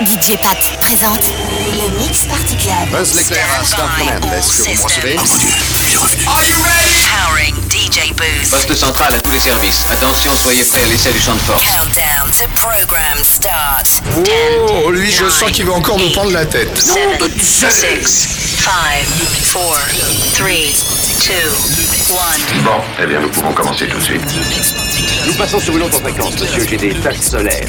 DJ Pat présente le Mix Party Club. Buzz l'éclair à Star Command. Est-ce que vous m'en Are you ready? Powering DJ Booth. Poste central à tous les services. Attention, soyez prêts à l'essai du champ de force. Countdown to program start. Oh, lui, je sens qu'il va encore nous prendre la tête. 7, 6, 5, 4, 3, 2, 1. Bon, eh bien, nous pouvons commencer tout de suite. Nous passons sur une autre fréquence, monsieur. J'ai des taches solaires.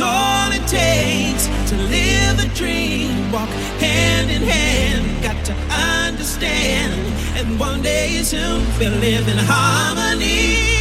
all it takes to live the dream. Walk hand in hand, got to understand. And one day soon we'll live in harmony.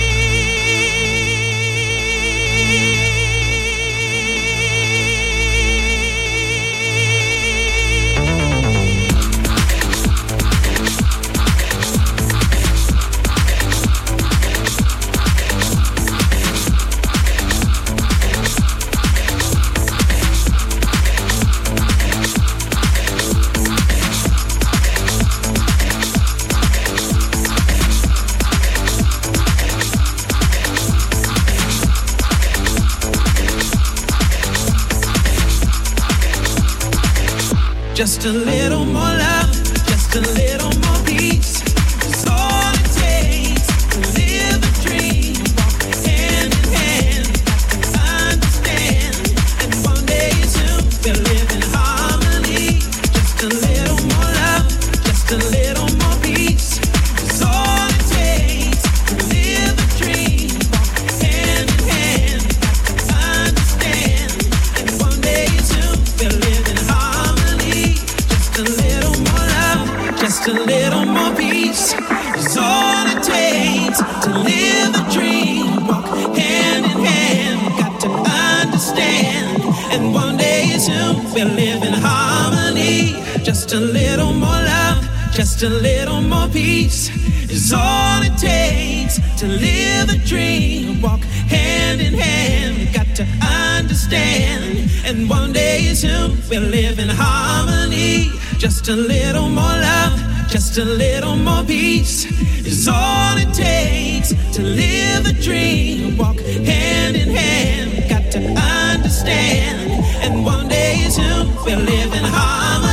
Just a little more love, just a little a little more peace is all it takes to live the dream. Walk hand in hand, we got to understand. And one day soon we'll live in harmony. Just a little more love, just a little more peace is all it takes to live the dream. Walk hand in hand, we got to understand. And one day soon we'll live in harmony.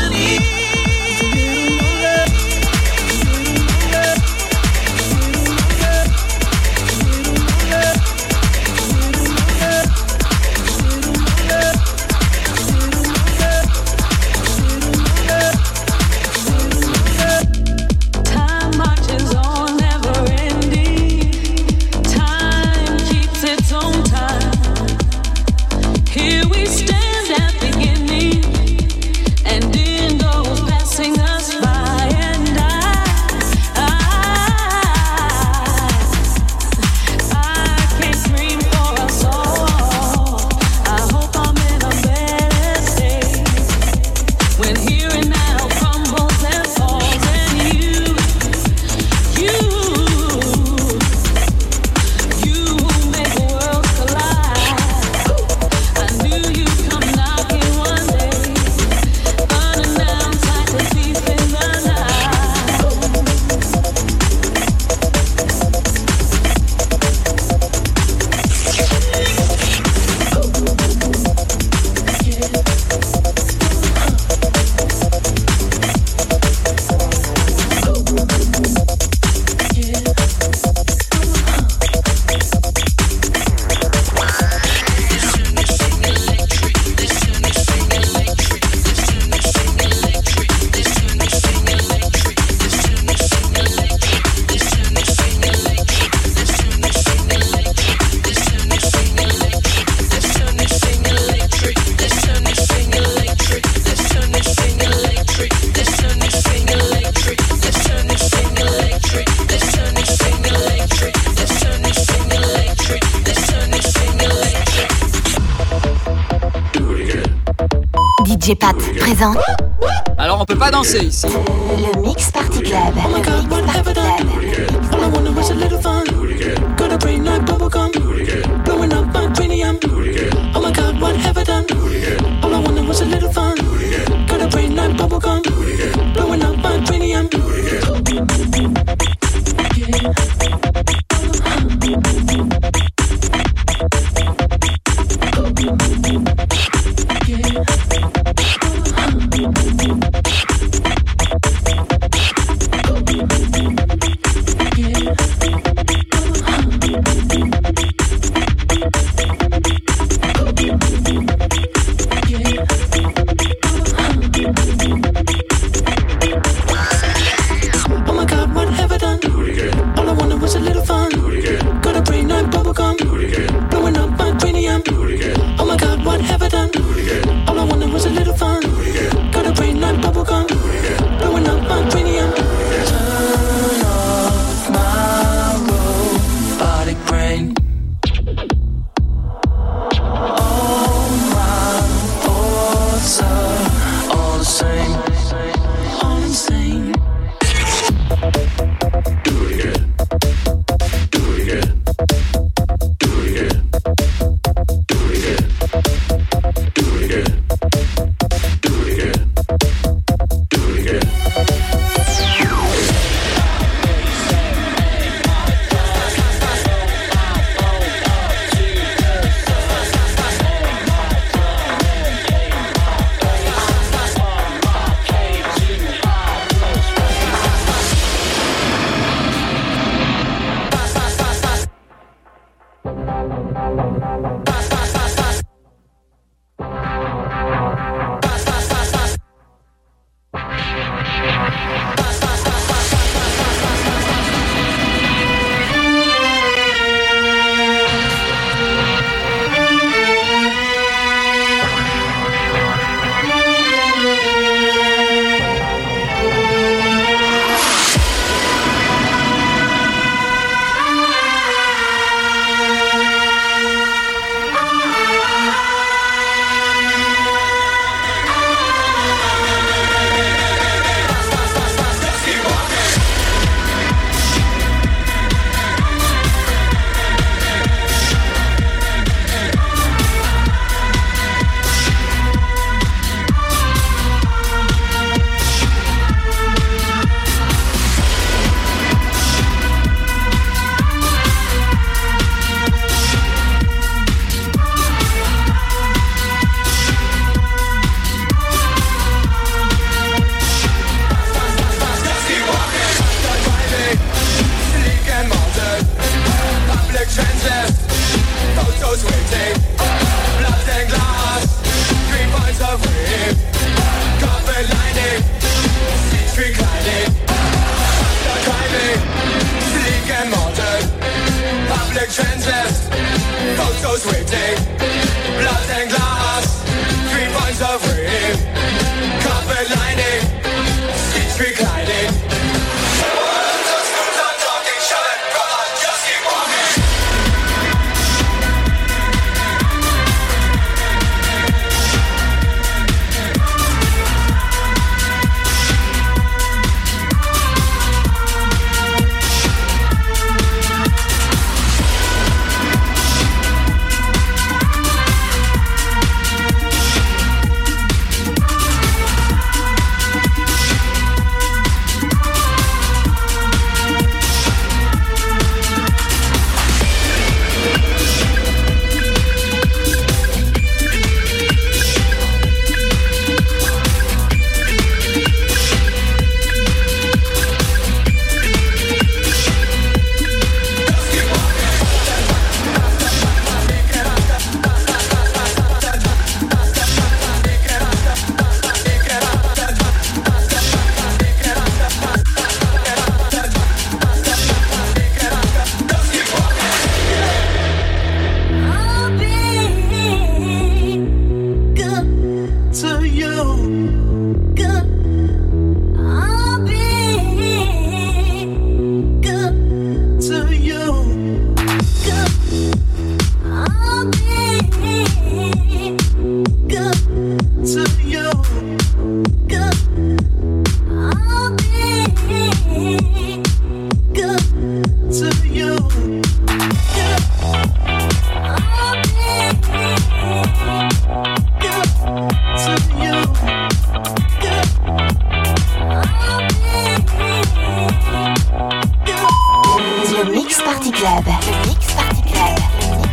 Club. Le Mix Party Club.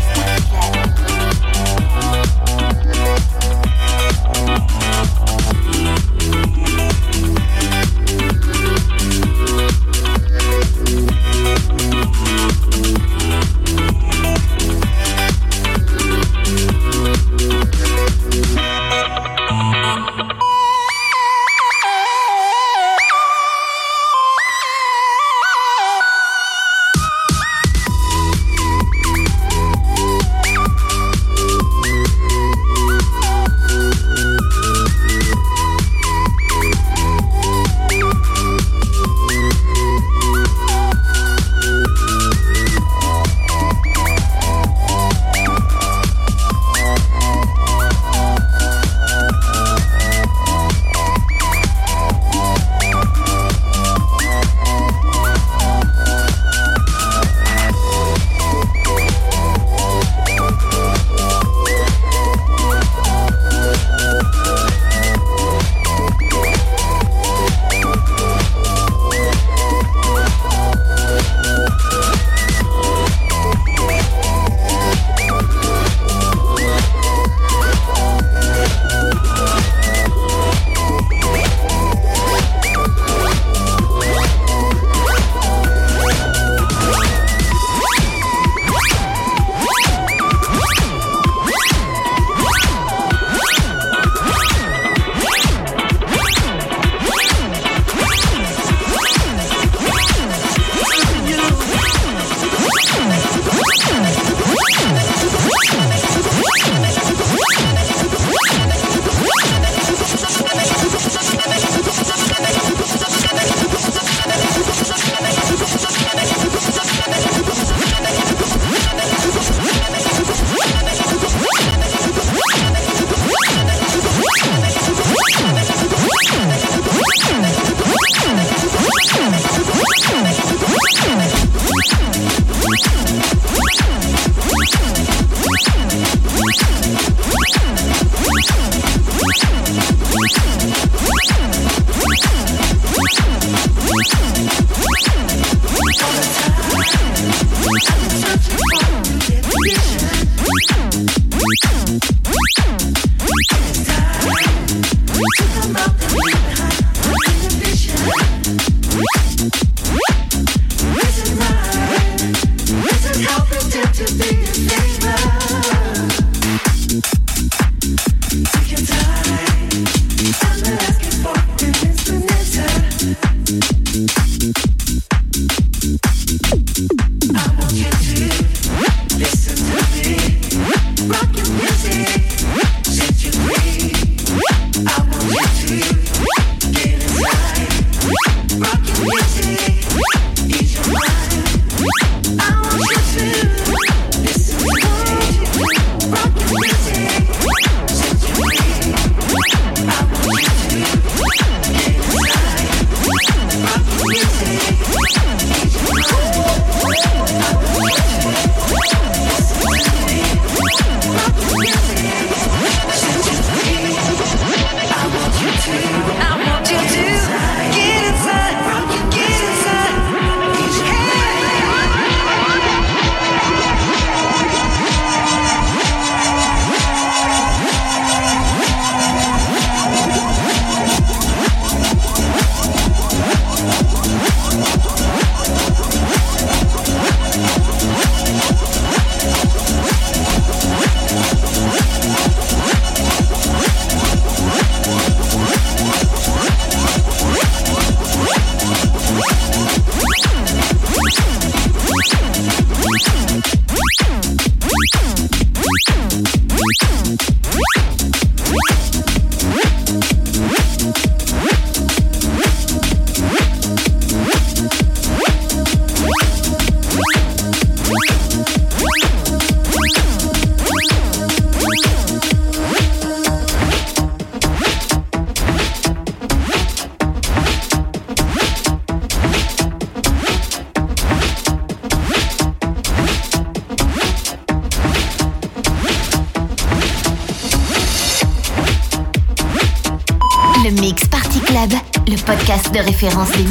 références les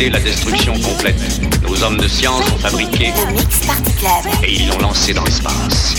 la destruction complète. Nos hommes de science ont fabriqué et ils l'ont lancé dans l'espace.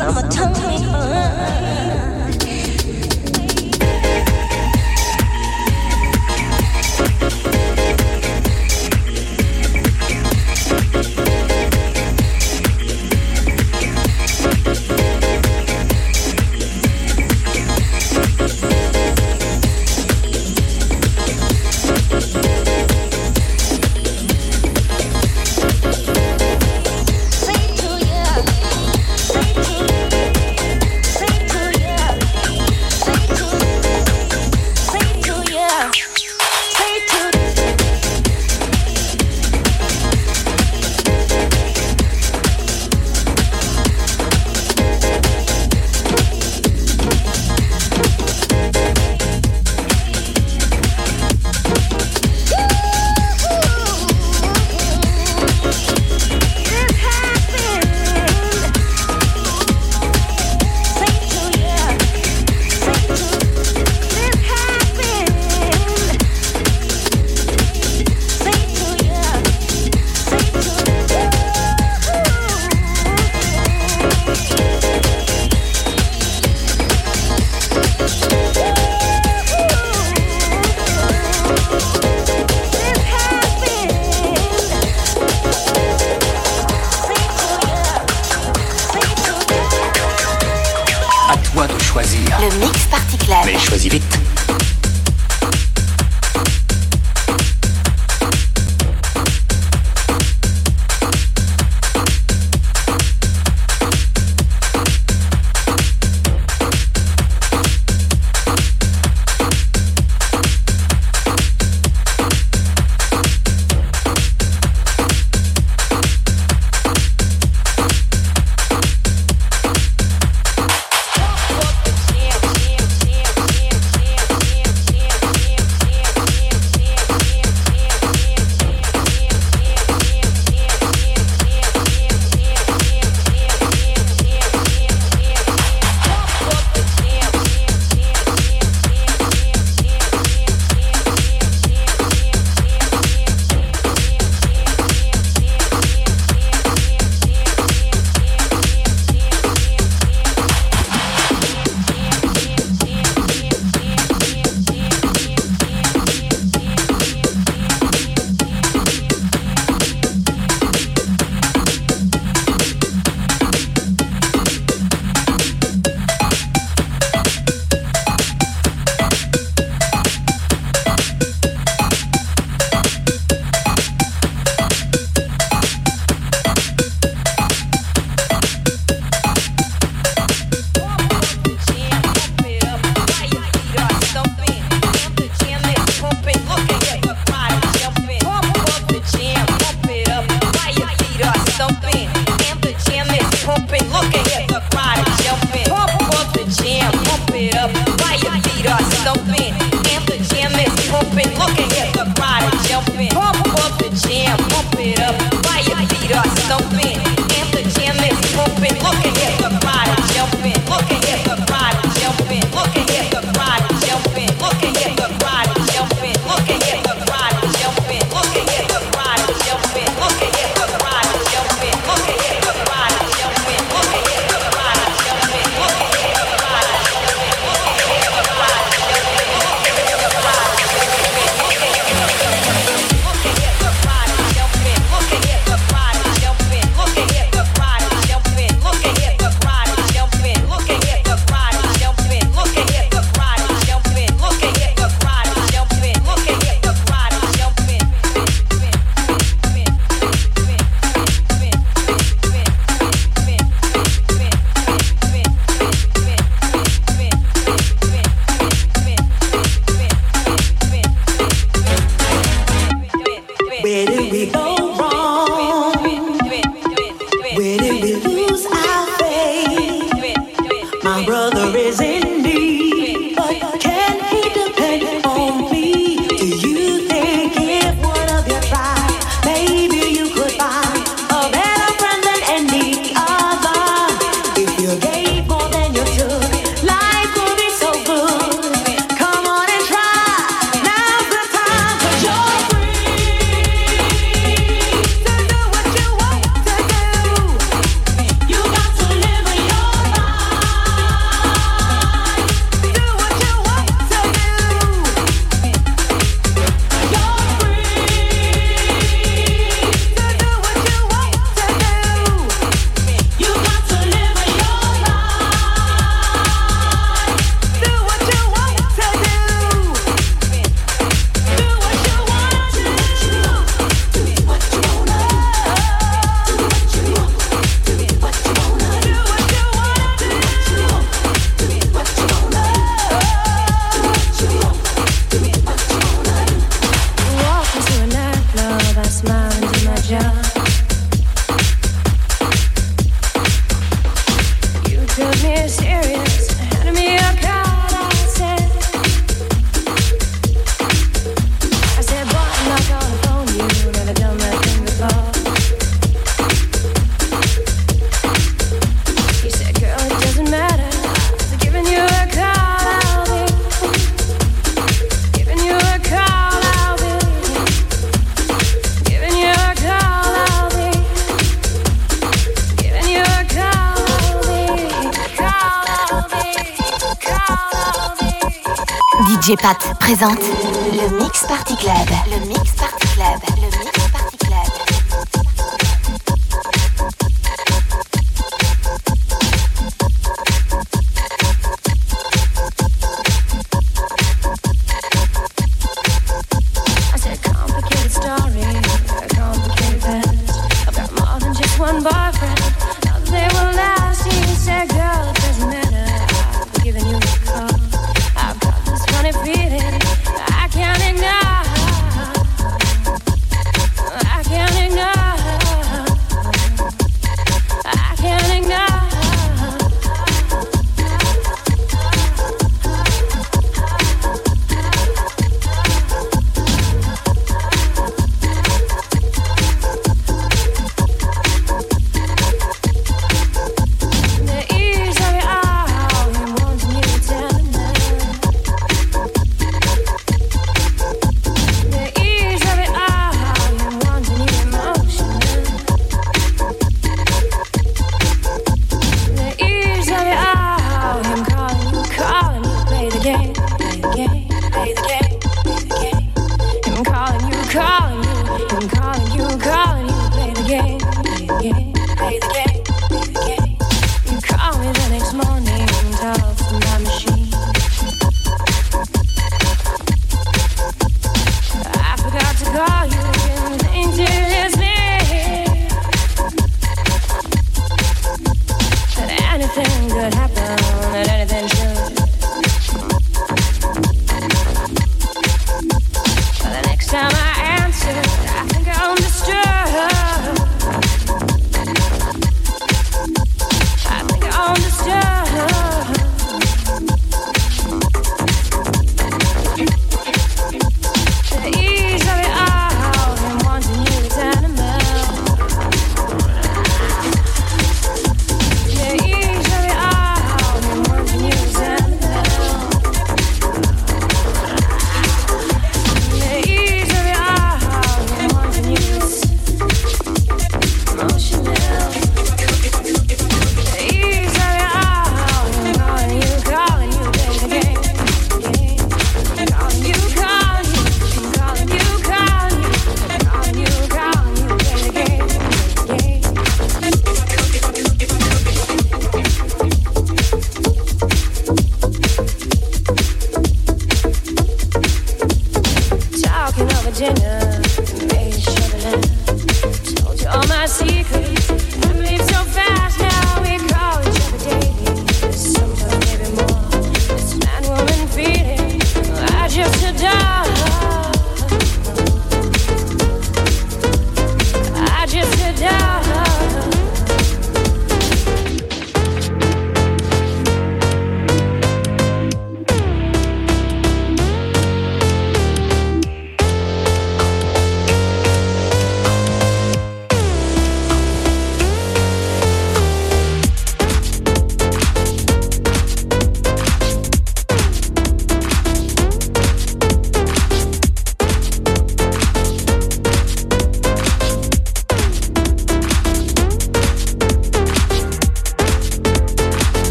Summertime. À thumping. And the jam is pumping. Look at the crowd jumping. Pump up the jam, pump it up. DJ Pat présente le Mix Party Club.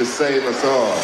To save us all.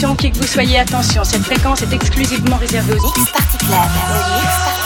Attention, qui que vous soyez, attention, cette fréquence est exclusivement réservée aux Mix Party Club.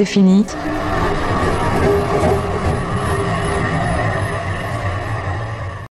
C'est fini.